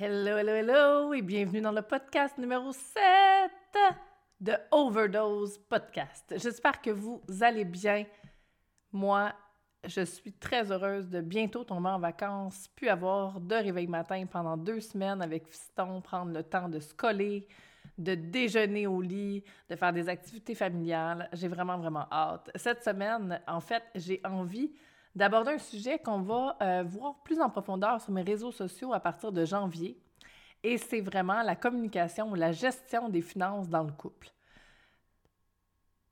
Hello, hello, hello et bienvenue dans le podcast numéro 7 de Overdose Podcast. J'espère que vous allez bien. Moi, je suis très heureuse de bientôt tomber en vacances, puis avoir de réveil matin pendant deux semaines avec Fiston, prendre le temps de se coller, de déjeuner au lit, de faire des activités familiales. J'ai vraiment, vraiment hâte. Cette semaine, en fait, j'ai envie d'aborder un sujet qu'on va euh, voir plus en profondeur sur mes réseaux sociaux à partir de janvier. Et c'est vraiment la communication ou la gestion des finances dans le couple.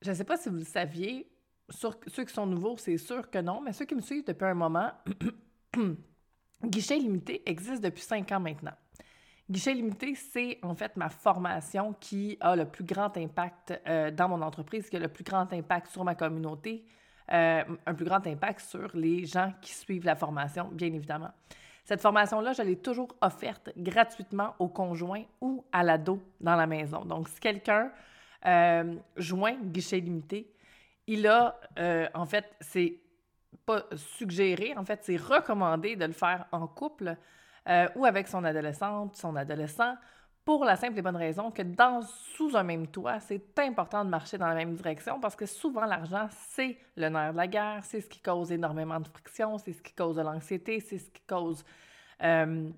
Je ne sais pas si vous le saviez, ceux qui sont nouveaux, c'est sûr que non, mais ceux qui me suivent depuis un moment, Guichet Limité existe depuis cinq ans maintenant. Guichet Limité, c'est en fait ma formation qui a le plus grand impact euh, dans mon entreprise, qui a le plus grand impact sur ma communauté, euh, un plus grand impact sur les gens qui suivent la formation, bien évidemment. Cette formation-là, je l'ai toujours offerte gratuitement au conjoint ou à l'ado dans la maison. Donc, si quelqu'un euh, joint guichet limité, il a, euh, en fait, c'est pas suggéré, en fait, c'est recommandé de le faire en couple ou avec son adolescente, son adolescent, pour la simple et bonne raison que dans, sous un même toit, c'est important de marcher dans la même direction parce que souvent l'argent, c'est le nerf de la guerre, c'est ce qui cause énormément de friction, c'est ce qui cause de l'anxiété, c'est ce qui cause euh,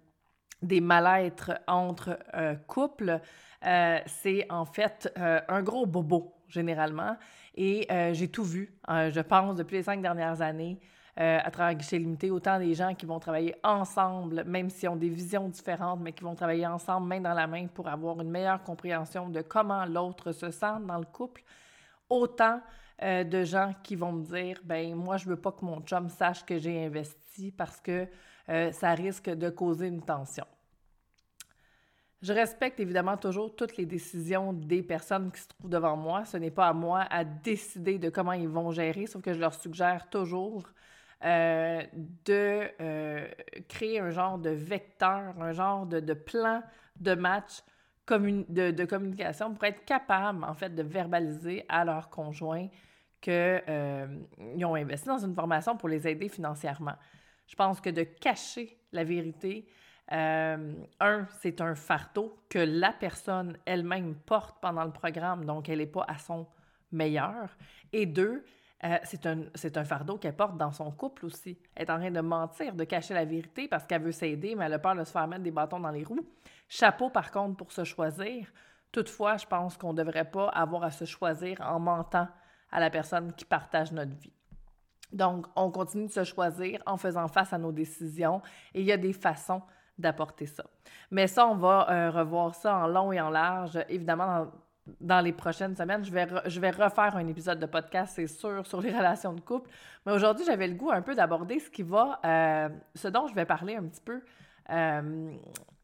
des mal-être entre euh, couples. Euh, c'est en fait un gros bobo, généralement. Et j'ai tout vu, je pense, depuis les cinq dernières années. Euh, à travers Guichet Limité, autant des gens qui vont travailler ensemble, même s'ils ont des visions différentes, mais qui vont travailler ensemble, main dans la main, pour avoir une meilleure compréhension de comment l'autre se sent dans le couple, autant euh, de gens qui vont me dire, ben moi, je veux pas que mon chum sache que j'ai investi parce que euh, ça risque de causer une tension. Je respecte évidemment toujours toutes les décisions des personnes qui se trouvent devant moi. Ce n'est pas à moi à décider de comment ils vont gérer, sauf que je leur suggère toujours euh, de euh, créer un genre de vecteur, un genre de, plan de match de, communication pour être capable, en fait, de verbaliser à leurs conjoints qu'ils euh, ont investi dans une formation pour les aider financièrement. Je pense que de cacher la vérité, un, c'est un fardeau que la personne elle-même porte pendant le programme, donc elle n'est pas à son meilleur. Et deux, euh, c'est un, un, fardeau qu'elle porte dans son couple aussi. Elle est en train de mentir, de cacher la vérité parce qu'elle veut s'aider, mais elle a peur de se faire mettre des bâtons dans les roues. Chapeau, par contre, pour se choisir. Toutefois, je pense qu'on ne devrait pas avoir à se choisir en mentant à la personne qui partage notre vie. Donc, on continue de se choisir en faisant face à nos décisions et il y a des façons d'apporter ça. Mais ça, on va euh, revoir ça en long et en large, évidemment, dans dans les prochaines semaines, je vais, je vais refaire un épisode de podcast, c'est sûr, sur les relations de couple. Mais aujourd'hui, j'avais le goût un peu d'aborder ce qui va, euh, ce dont je vais parler un petit peu euh,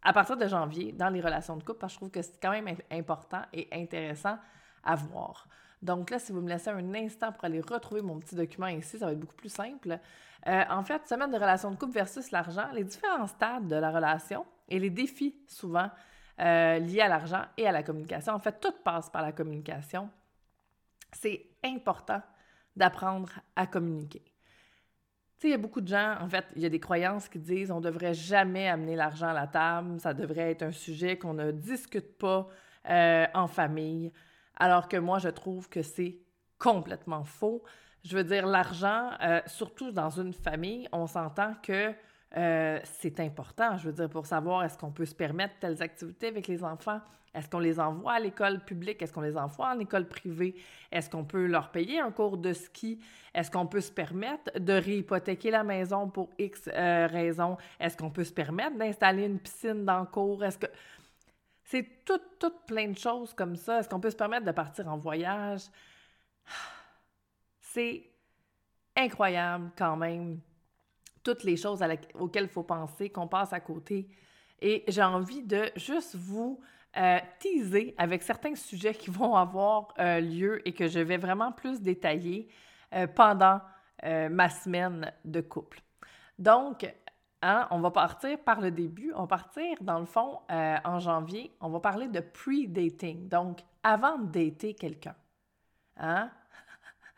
à partir de janvier dans les relations de couple, parce que je trouve que c'est quand même important et intéressant à voir. Donc là, si vous me laissez un instant pour aller retrouver mon petit document ici, ça va être beaucoup plus simple. Euh, en fait, semaine de relations de couple versus l'argent, les différents stades de la relation et les défis souvent euh, liées à l'argent et à la communication. En fait, tout passe par la communication. C'est important d'apprendre à communiquer. Tu sais, il y a beaucoup de gens, en fait, il y a des croyances qui disent on ne devrait jamais amener l'argent à la table, ça devrait être un sujet qu'on ne discute pas euh, en famille, alors que moi, je trouve que c'est complètement faux. Je veux dire, l'argent, euh, surtout dans une famille, on s'entend que euh, c'est important, je veux dire, pour savoir est-ce qu'on peut se permettre telles activités avec les enfants, est-ce qu'on les envoie à l'école publique, est-ce qu'on les envoie en école privée, est-ce qu'on peut leur payer un cours de ski, est-ce qu'on peut se permettre de réhypothéquer la maison pour X euh, raisons, est-ce qu'on peut se permettre d'installer une piscine dans le cours, est-ce que... C'est tout, tout plein de choses comme ça. Est-ce qu'on peut se permettre de partir en voyage? C'est incroyable quand même toutes les choses auxquelles il faut penser, qu'on passe à côté. Et j'ai envie de juste vous euh, teaser avec certains sujets qui vont avoir euh, lieu et que je vais vraiment plus détailler euh, pendant ma semaine de couple. Donc, hein, on va partir par le début. On va partir, dans le fond, en janvier, on va parler de pre-dating. Donc, avant de dater quelqu'un. Hein?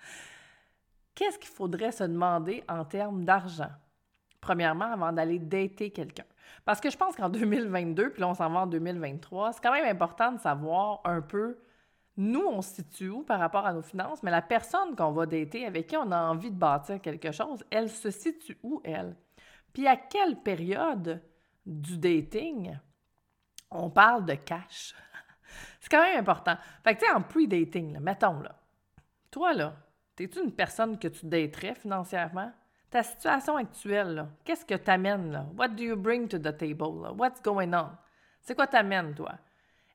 Qu'est-ce qu'il faudrait se demander en termes d'argent? Premièrement, avant d'aller dater quelqu'un. Parce que je pense qu'en 2022, puis là on s'en va en 2023, c'est quand même important de savoir un peu nous, on se situe où par rapport à nos finances, mais la personne qu'on va dater, avec qui on a envie de bâtir quelque chose, elle se situe où, elle? Puis à quelle période du dating on parle de cash? C'est quand même important. Fait que, tu sais, en pre-dating, mettons, là, toi, là, es-tu une personne que tu daterais financièrement? Situation actuelle, qu'est-ce que t'amènes, là? What do you bring to the table, What's going on? C'est quoi t'amènes, toi?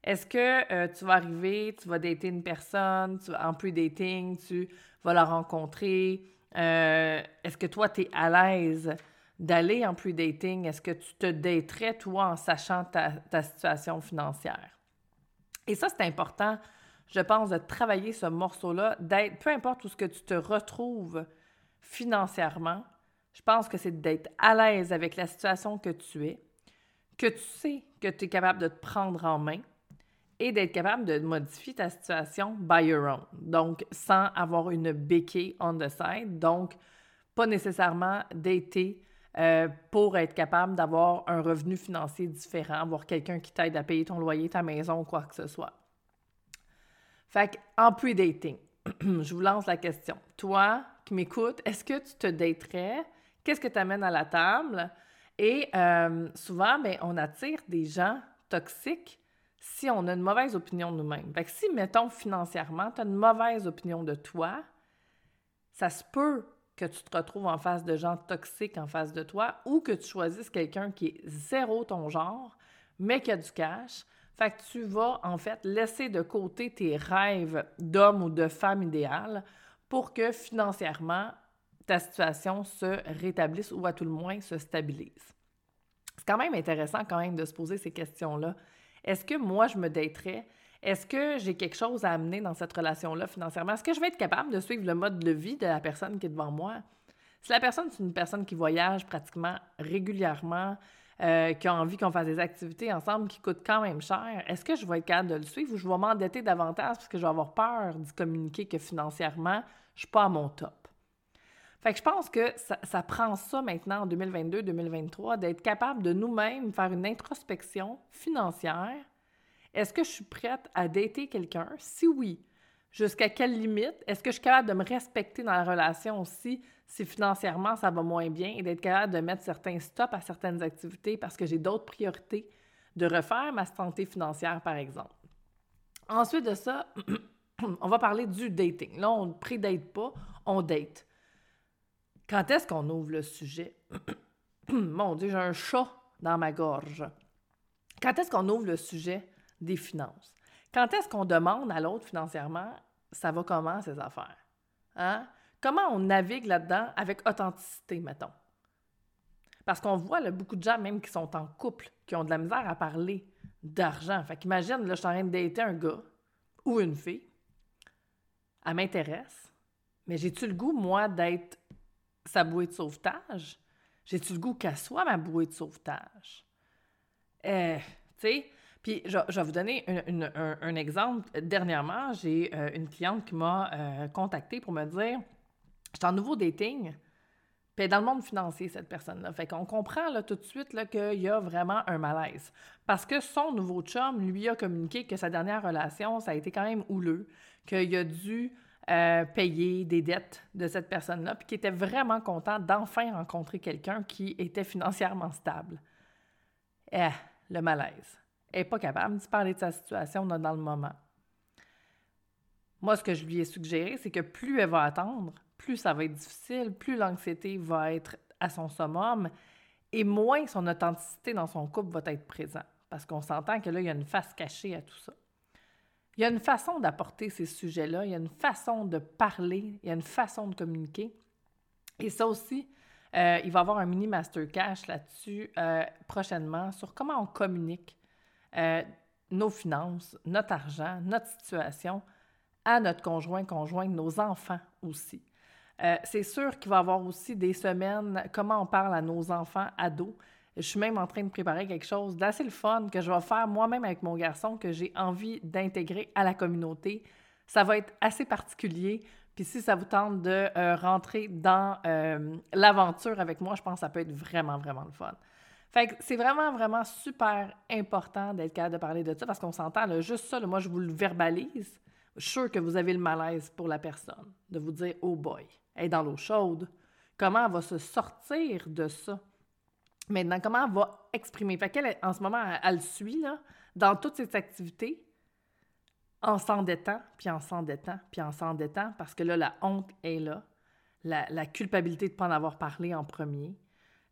Est-ce que euh, tu vas arriver, tu vas dater une personne, tu, en pre-dating, tu vas la rencontrer? Euh, est-ce que toi, tu es à l'aise d'aller en pre-dating? Est-ce que tu te daterais, toi, en sachant ta, ta situation financière? Et ça, c'est important, je pense, de travailler ce morceau-là, d'être, peu importe où ce que tu te retrouves financièrement, je pense que c'est d'être à l'aise avec la situation que tu es, que tu sais que tu es capable de te prendre en main, et d'être capable de modifier ta situation by your own. Donc, sans avoir une béquille on the side. Donc, pas nécessairement d'été euh, pour être capable d'avoir un revenu financier différent, avoir quelqu'un qui t'aide à payer ton loyer, ta maison ou quoi que ce soit. Fait en pre-dating, je vous lance la question. Toi qui m'écoutes, est-ce que tu te daterais? Qu'est-ce que tu amènes à la table? Et euh, souvent, ben, on attire des gens toxiques si on a une mauvaise opinion de nous-mêmes. Si, mettons, financièrement, tu as une mauvaise opinion de toi, ça se peut que tu te retrouves en face de gens toxiques en face de toi ou que tu choisisses quelqu'un qui est zéro ton genre, mais qui a du cash. Fait que tu vas, en fait, laisser de côté tes rêves d'homme ou de femme idéale pour que financièrement, ta situation se rétablisse ou à tout le moins se stabilise. C'est quand même intéressant quand même de se poser ces questions-là. Est-ce que moi, je me daterais? Est-ce que j'ai quelque chose à amener dans cette relation-là financièrement? Est-ce que je vais être capable de suivre le mode de vie de la personne qui est devant moi? Si la personne, c'est une personne qui voyage pratiquement régulièrement, euh, qui a envie qu'on fasse des activités ensemble qui coûtent quand même cher, est-ce que je vais être capable de le suivre ou je vais m'endetter davantage parce que je vais avoir peur d'y communiquer que financièrement, je suis pas à mon top? Fait que je pense que ça, ça prend ça maintenant en 2022-2023, d'être capable de nous-mêmes faire une introspection financière. Est-ce que je suis prête à dater quelqu'un? Si oui, jusqu'à quelle limite? Est-ce que je suis capable de me respecter dans la relation aussi si financièrement ça va moins bien et d'être capable de mettre certains stops à certaines activités parce que j'ai d'autres priorités, de refaire ma santé financière, par exemple? Ensuite de ça, on va parler du dating. Là, on ne pré-date pas, on date. Quand est-ce qu'on ouvre le sujet? Mon Dieu, j'ai un chat dans ma gorge. Quand est-ce qu'on ouvre le sujet des finances? Quand est-ce qu'on demande à l'autre financièrement, ça va comment ces affaires? Hein? Comment on navigue là-dedans avec authenticité, mettons? Parce qu'on voit beaucoup de gens, même qui sont en couple, qui ont de la misère à parler d'argent. Fait qu'imagine, là, je suis en train de dater un gars ou une fille. Elle m'intéresse. Mais j'ai-tu le goût, moi, d'être sa bouée de sauvetage? J'ai-tu le goût qu'elle soit ma bouée de sauvetage? Euh, tu sais, puis je, vais vous donner un, exemple. Dernièrement, j'ai euh, une cliente qui m'a euh, contactée pour me dire J'étais en nouveau dating, puis dans le monde financier, cette personne-là. Fait qu'on comprend tout de suite qu'il y a vraiment un malaise. Parce que son nouveau chum lui a communiqué que sa dernière relation, ça a été quand même houleux, qu'il a dû euh, payer des dettes de cette personne-là, puis qui était vraiment content d'enfin rencontrer quelqu'un qui était financièrement stable. Eh, le malaise. Elle n'est pas capable de parler de sa situation dans le moment. Moi, ce que je lui ai suggéré, c'est que plus elle va attendre, plus ça va être difficile, plus l'anxiété va être à son summum et moins son authenticité dans son couple va être présent. Parce qu'on s'entend que là, il y a une face cachée à tout ça. Il y a une façon d'apporter ces sujets-là, il y a une façon de parler, il y a une façon de communiquer. Et ça aussi, euh, il va y avoir un mini master cash là-dessus euh, prochainement sur comment on communique euh, nos finances, notre argent, notre situation à notre conjoint, conjoint, nos enfants aussi. c'est sûr qu'il va y avoir aussi des semaines, comment on parle à nos enfants ados. Je suis même en train de préparer quelque chose d'assez le fun que je vais faire moi-même avec mon garçon que j'ai envie d'intégrer à la communauté. Ça va être assez particulier. Puis si ça vous tente de euh, rentrer dans euh, l'aventure avec moi, je pense que ça peut être vraiment, vraiment le fun. Fait que c'est vraiment, vraiment super important d'être capable de parler de ça parce qu'on s'entend, juste ça, moi, je vous le verbalise. Je suis sûr que vous avez le malaise pour la personne de vous dire Oh boy, elle est dans l'eau chaude. Comment elle va se sortir de ça? Maintenant, comment elle va exprimer? Qu'elle, en ce moment, elle, le suit, là, dans toutes ses activités, en s'endettant, puis en s'endettant, puis en s'endettant, parce que là, la honte est là, la, culpabilité de ne pas en avoir parlé en premier,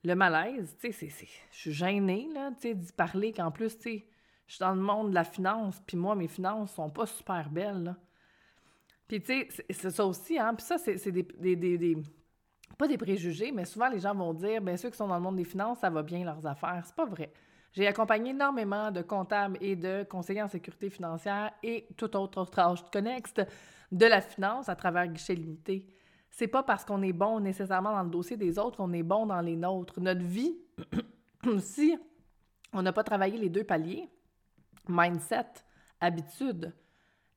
le malaise, tu sais, je suis gênée, là, tu sais, d'y parler, qu'en plus, tu sais, je suis dans le monde de la finance, puis moi, mes finances sont pas super belles, là. Puis, tu sais, c'est ça aussi, hein, puis ça, c'est des, des, Pas des préjugés, mais souvent, les gens vont dire, bien, ceux qui sont dans le monde des finances, ça va bien leurs affaires. C'est pas vrai. J'ai accompagné énormément de comptables et de conseillers en sécurité financière et tout autre tâche connexe de la finance à travers guichet limité c'est pas parce qu'on est bon nécessairement dans le dossier des autres qu'on est bon dans les nôtres. Notre vie, si on n'a pas travaillé les deux paliers, mindset, habitude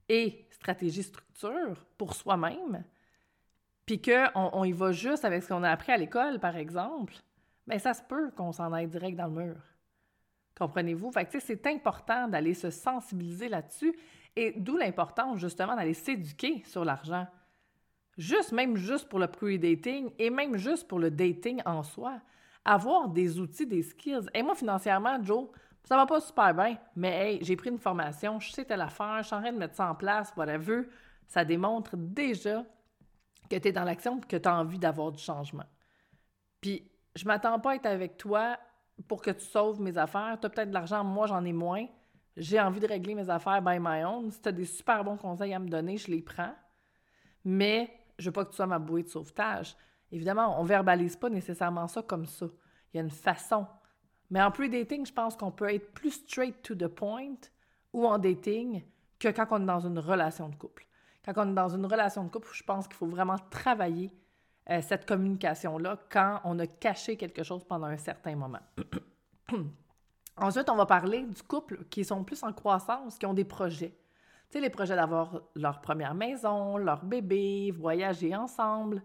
et stratégie structure pour soi-même, puis qu'on on y va juste avec ce qu'on a appris à l'école, par exemple, bien, ça se peut qu'on s'en aille direct dans le mur. Comprenez-vous? Fait que, c'est important d'aller se sensibiliser là-dessus et d'où l'importance, justement, d'aller s'éduquer sur l'argent. Juste, même juste pour le pre-dating et même juste pour le dating en soi. Avoir des outils, des skills. Et moi, financièrement, Joe, ça va pas super bien, mais hey, j'ai pris une formation, je sais telle affaire, je suis en train de mettre ça en place, whatever. Ça démontre déjà que tu es dans l'action que tu as envie d'avoir du changement. Puis, je m'attends pas à être avec toi pour que tu sauves mes affaires. Tu as peut-être de l'argent, moi, j'en ai moins. J'ai envie de régler mes affaires by my own. Si tu as des super bons conseils à me donner, je les prends. Mais je veux pas que tu sois ma bouée de sauvetage. Évidemment, on verbalise pas nécessairement ça comme ça. Il y a une façon. Mais en pre-dating, je pense qu'on peut être plus straight to the point ou en dating que quand on est dans une relation de couple. Quand on est dans une relation de couple, je pense qu'il faut vraiment travailler euh, cette communication-là quand on a caché quelque chose pendant un certain moment. Ensuite, on va parler du couple qui sont plus en croissance, qui ont des projets sais, les projets d'avoir leur première maison, leur bébé, voyager ensemble.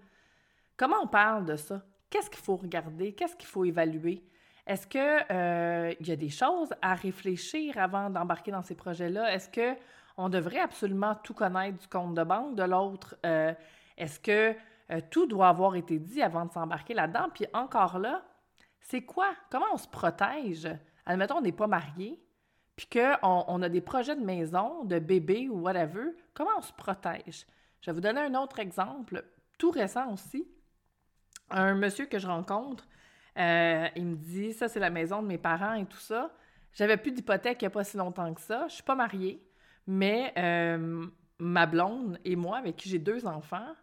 Comment on parle de ça? Qu'est-ce qu'il faut regarder? Qu'est-ce qu'il faut évaluer? Est-ce qu'il euh, y a des choses à réfléchir avant d'embarquer dans ces projets-là? Est-ce que on devrait absolument tout connaître du compte de banque de l'autre? Euh, est-ce que euh, tout doit avoir été dit avant de s'embarquer là-dedans? Puis encore là, c'est quoi? Comment on se protège? Admettons, on n'est pas marié puis qu'on on a des projets de maison, de bébé ou whatever, comment on se protège? Je vais vous donner un autre exemple, tout récent aussi. Un monsieur que je rencontre, euh, il me dit Ça, c'est la maison de mes parents et tout ça. J'avais plus d'hypothèque il n'y a pas si longtemps que ça. Je suis pas mariée, mais euh, ma blonde et moi, avec qui j'ai deux enfants,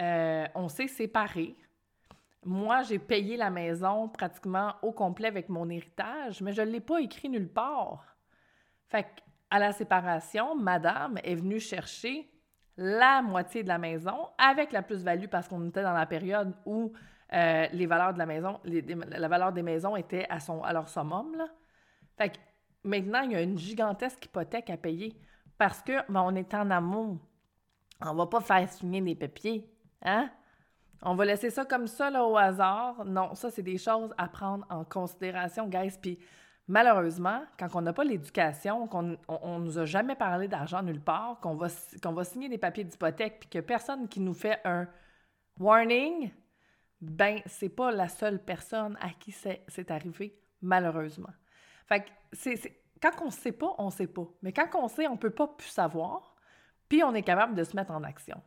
euh, on s'est séparés. Moi, j'ai payé la maison pratiquement au complet avec mon héritage, mais je ne l'ai pas écrit nulle part. Fait à la séparation, madame est venue chercher la moitié de la maison avec la plus-value parce qu'on était dans la période où euh, les valeurs de la maison, la valeur des maisons était à, leur summum. Fait que maintenant, il y a une gigantesque hypothèque à payer parce que ben, on est en amour. On va pas faire signer des papiers. Hein? On va laisser ça comme ça là, au hasard. Non, ça, c'est des choses à prendre en considération, guys. Puis Malheureusement, quand on n'a pas l'éducation, qu'on ne nous a jamais parlé d'argent nulle part, qu'on va, qu'on va signer des papiers d'hypothèque, puis que personne qui nous fait un warning, ben, c'est pas la seule personne à qui c'est arrivé, malheureusement. Fait que c'est, quand on ne sait pas, on ne sait pas. Mais quand on sait, on ne peut pas plus savoir, puis on est capable de se mettre en action.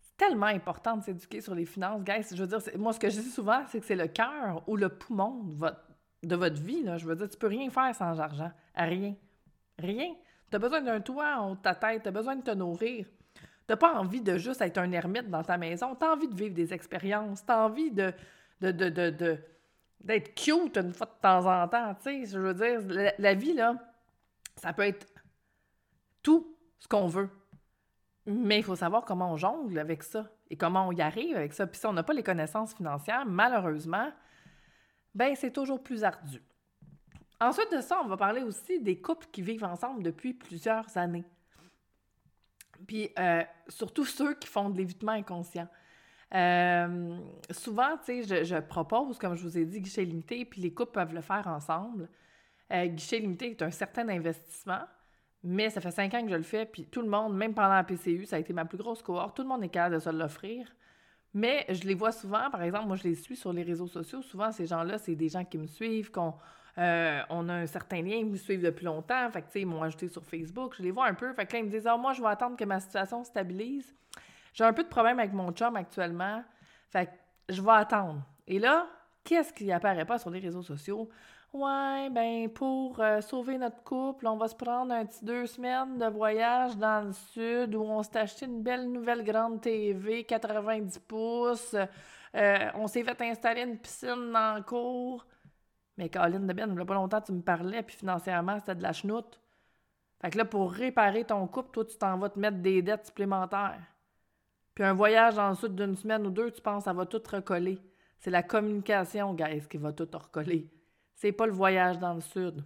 C'est tellement important de s'éduquer sur les finances, guys. Je veux dire, moi, ce que je dis souvent, c'est que c'est le cœur ou le poumon de votre de votre vie. Là. Je veux dire, tu peux rien faire sans argent. Rien. Rien. Tu as besoin d'un toit en de ta tête, tu as besoin de te nourrir. Tu n'as pas envie de juste être un ermite dans ta maison. Tu as envie de vivre des expériences. Tu as envie de, de, de, d'être cute une fois de temps en temps. Tu sais, je veux dire, la, vie, là, ça peut être tout ce qu'on veut. Mais il faut savoir comment on jongle avec ça et comment on y arrive avec ça. Puis si on n'a pas les connaissances financières, malheureusement, ben c'est toujours plus ardu. Ensuite de ça, on va parler aussi des couples qui vivent ensemble depuis plusieurs années. Puis euh, surtout ceux qui font de l'évitement inconscient. Euh, souvent, tu sais, je, propose, comme je vous ai dit, guichet limité, puis les couples peuvent le faire ensemble. Euh, guichet limité est un certain investissement, mais ça fait cinq ans que je le fais, puis tout le monde, même pendant la PCU, ça a été ma plus grosse cohorte, tout le monde est capable de se l'offrir. Mais je les vois souvent, par exemple, moi je les suis sur les réseaux sociaux, souvent ces gens-là, c'est des gens qui me suivent, qu'on euh, a un certain lien, ils me suivent depuis longtemps, fait que, tu sais, ils m'ont ajouté sur Facebook, je les vois un peu, fait que là, ils me disent « Ah, moi, je vais attendre que ma situation stabilise. » J'ai un peu de problème avec mon chum actuellement. Fait que je vais attendre. Et là, qu'est-ce qui apparaît pas sur les réseaux sociaux? Ouais, ben pour euh, sauver notre couple, on va se prendre un petit deux semaines de voyage dans le sud où on s'est acheté une belle nouvelle grande TV 90 pouces. Euh, on s'est fait installer une piscine dans le cours. Mais Caroline de Ben, il n'y a pas longtemps, tu me parlais, puis financièrement, c'était de la chenoute. Fait que là, pour réparer ton couple, toi, tu t'en vas te mettre des dettes supplémentaires. Puis un voyage en sud d'une semaine ou deux, tu penses, ça va tout recoller. C'est la communication, guys, qui va tout recoller. C'est pas le voyage dans le sud.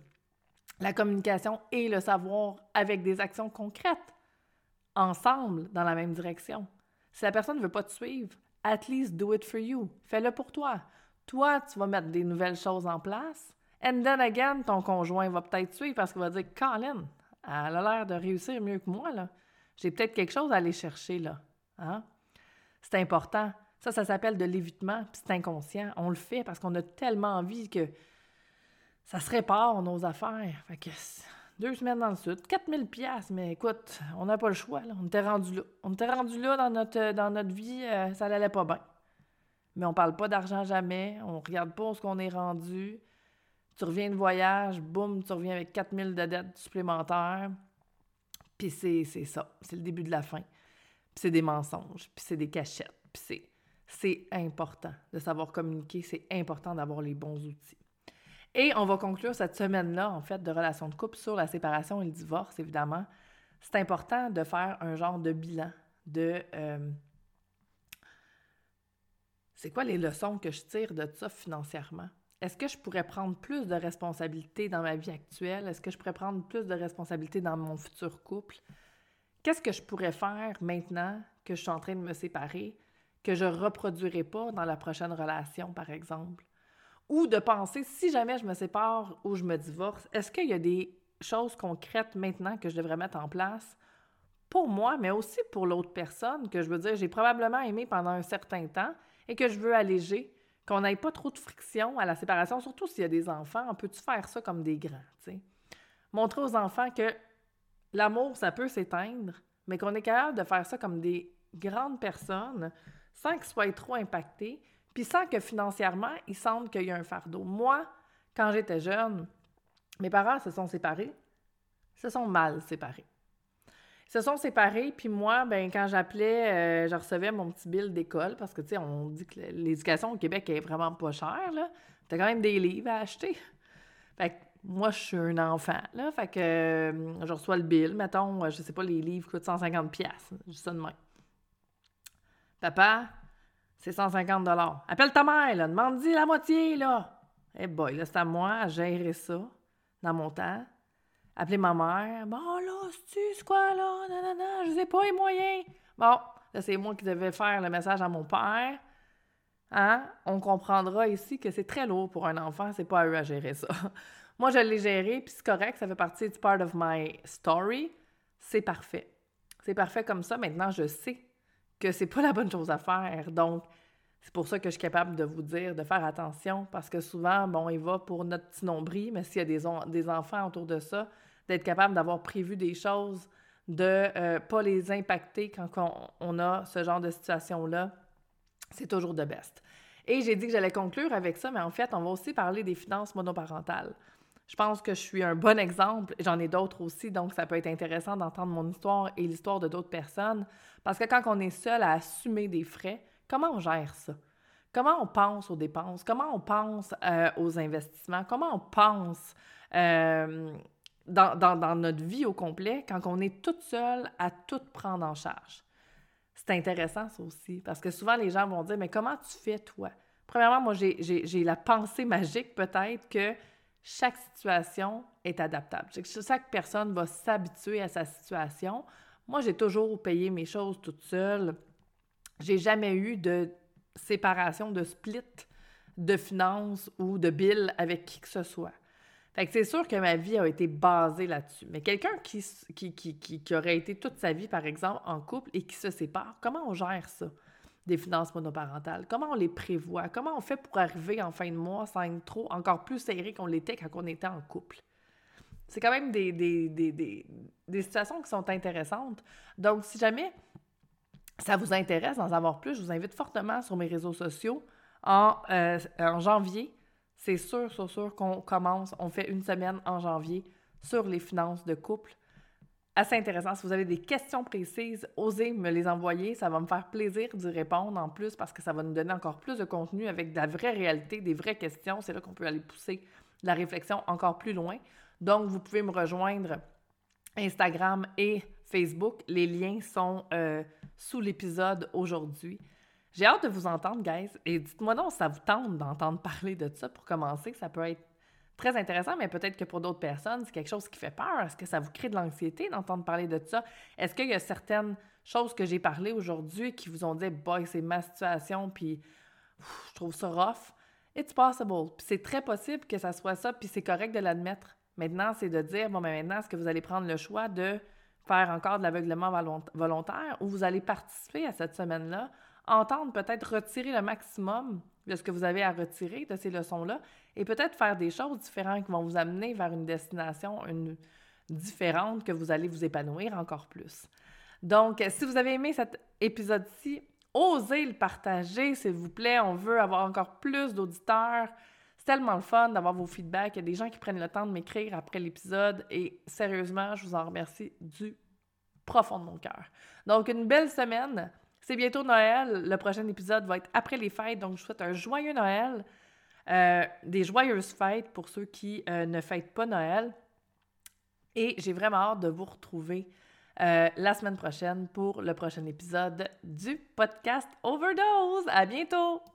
La communication et le savoir avec des actions concrètes, ensemble, dans la même direction. Si la personne ne veut pas te suivre, at least do it for you. Fais-le pour toi. Toi, tu vas mettre des nouvelles choses en place. And then again, ton conjoint va peut-être suivre parce qu'il va dire Colin, elle a l'air de réussir mieux que moi, là. J'ai peut-être quelque chose à aller chercher, là. Hein? C'est important. Ça, ça s'appelle de l'évitement, c'est inconscient. On le fait parce qu'on a tellement envie que ça se répare, nos affaires. Fait que deux semaines dans le sud, 4000 pièces mais écoute, on n'a pas le choix. On était rendu là. On était rendu là dans notre, dans notre vie, euh, ça n'allait pas bien. Mais on parle pas d'argent jamais, on regarde pas où ce qu'on est rendu. Tu reviens de voyage, boum, tu reviens avec 4000 de dettes supplémentaires. Puis c'est ça, c'est le début de la fin c'est des mensonges, puis c'est des cachettes, puis c'est, important de savoir communiquer, c'est important d'avoir les bons outils. Et on va conclure cette semaine-là, en fait, de relations de couple sur la séparation et le divorce, évidemment. C'est important de faire un genre de bilan de... Euh, c'est quoi les leçons que je tire de ça financièrement? Est-ce que je pourrais prendre plus de responsabilités dans ma vie actuelle? Est-ce que je pourrais prendre plus de responsabilités dans mon futur couple? Qu'est-ce que je pourrais faire maintenant que je suis en train de me séparer que je reproduirai pas dans la prochaine relation, par exemple? Ou de penser, si jamais je me sépare ou je me divorce, est-ce qu'il y a des choses concrètes maintenant que je devrais mettre en place pour moi, mais aussi pour l'autre personne, que je veux dire, j'ai probablement aimé pendant un certain temps et que je veux alléger, qu'on n'ait pas trop de friction à la séparation, surtout s'il y a des enfants. On peut-tu faire ça comme des grands, tu sais? Montrer aux enfants que l'amour, ça peut s'éteindre, mais qu'on est capable de faire ça comme des grandes personnes sans qu'ils soient trop impactés, puis sans que financièrement, ils sentent qu'il y a un fardeau. Moi, quand j'étais jeune, mes parents se sont séparés, se sont mal séparés. Ils se sont séparés, puis moi, ben, quand j'appelais, euh, je recevais mon petit bill d'école, parce que, tu sais, on dit que l'éducation au Québec est vraiment pas chère, là. T'as quand même des livres à acheter. Moi, je suis un enfant, là. Fait que euh, je reçois le bill. Mettons, euh, je sais pas, les livres coûtent 150 pièces. Juste ça de même. Papa, c'est 150 Appelle ta mère, là. Demande-y la moitié, là. Eh boy, là, c'est à moi à gérer ça dans mon temps. Appeler ma mère. Bon, là, c'est quoi, là? Non, non, non, je sais pas les moyens. Bon, là, c'est moi qui devais faire le message à mon père. Hein? On comprendra ici que c'est très lourd pour un enfant, c'est pas à eux à gérer ça. Moi, je l'ai géré, puis c'est correct, ça fait partie du part of my story. C'est parfait. C'est parfait comme ça. Maintenant, je sais que c'est pas la bonne chose à faire. Donc, c'est pour ça que je suis capable de vous dire de faire attention, parce que souvent, bon, il va pour notre petit nombril, mais s'il y a des, enfants autour de ça, d'être capable d'avoir prévu des choses, de ne euh, pas les impacter quand on, on a ce genre de situation-là, c'est toujours de best. Et j'ai dit que j'allais conclure avec ça, mais en fait, on va aussi parler des finances monoparentales. Je pense que je suis un bon exemple. J'en ai d'autres aussi, donc ça peut être intéressant d'entendre mon histoire et l'histoire de d'autres personnes. Parce que quand on est seul à assumer des frais, comment on gère ça? Comment on pense aux dépenses? Comment on pense euh, aux investissements? Comment on pense euh, dans, dans, notre vie au complet quand on est toute seule à tout prendre en charge? C'est intéressant ça aussi, parce que souvent les gens vont dire, mais comment tu fais toi? Premièrement, moi j'ai la pensée magique peut-être que chaque situation est adaptable. Chaque personne va s'habituer à sa situation. Moi, j'ai toujours payé mes choses toute seule. J'ai jamais eu de séparation, de split de finances ou de bill avec qui que ce soit. Fait que c'est sûr que ma vie a été basée là-dessus. Mais quelqu'un qui, aurait été toute sa vie, par exemple, en couple et qui se sépare, comment on gère ça? Des finances monoparentales? Comment on les prévoit? Comment on fait pour arriver en fin de mois sans être trop encore plus serré qu'on l'était quand on était en couple? C'est quand même des, situations qui sont intéressantes. Donc, si jamais ça vous intéresse d'en savoir plus, je vous invite fortement sur mes réseaux sociaux en, euh, en janvier c'est sûr, sûr, sûr qu'on commence, on fait une semaine en janvier sur les finances de couple. Assez intéressant. Si vous avez des questions précises, osez me les envoyer. Ça va me faire plaisir d'y répondre en plus parce que ça va nous donner encore plus de contenu avec de la vraie réalité, des vraies questions. C'est là qu'on peut aller pousser la réflexion encore plus loin. Donc, vous pouvez me rejoindre Instagram et Facebook. Les liens sont euh, sous l'épisode aujourd'hui. J'ai hâte de vous entendre, guys. Et dites-moi donc si ça vous tente d'entendre parler de ça pour commencer. Ça peut être très intéressant, mais peut-être que pour d'autres personnes, c'est quelque chose qui fait peur. Est-ce que ça vous crée de l'anxiété d'entendre parler de ça? Est-ce qu'il y a certaines choses que j'ai parlé aujourd'hui qui vous ont dit, boy, c'est ma situation, puis je trouve ça rough? It's possible. Puis c'est très possible que ça soit ça, puis c'est correct de l'admettre. Maintenant, c'est de dire, bon, mais maintenant, est-ce que vous allez prendre le choix de faire encore de l'aveuglement volontaire ou vous allez participer à cette semaine-là entendre, peut-être retirer le maximum de ce que vous avez à retirer de ces leçons-là et peut-être faire des choses différentes qui vont vous amener vers une destination une, différente que vous allez vous épanouir encore plus. Donc, si vous avez aimé cet épisode-ci, osez le partager, s'il vous plaît. On veut avoir encore plus d'auditeurs. C'est tellement le fun d'avoir vos feedbacks. Il y a des gens qui prennent le temps de m'écrire après l'épisode et sérieusement, je vous en remercie du profond de mon cœur. Donc, une belle semaine. C'est bientôt Noël. Le prochain épisode va être après les fêtes. Donc, je souhaite un joyeux Noël. Euh, des joyeuses fêtes pour ceux qui euh, ne fêtent pas Noël. Et j'ai vraiment hâte de vous retrouver euh, la semaine prochaine pour le prochain épisode du podcast Overdose. À bientôt!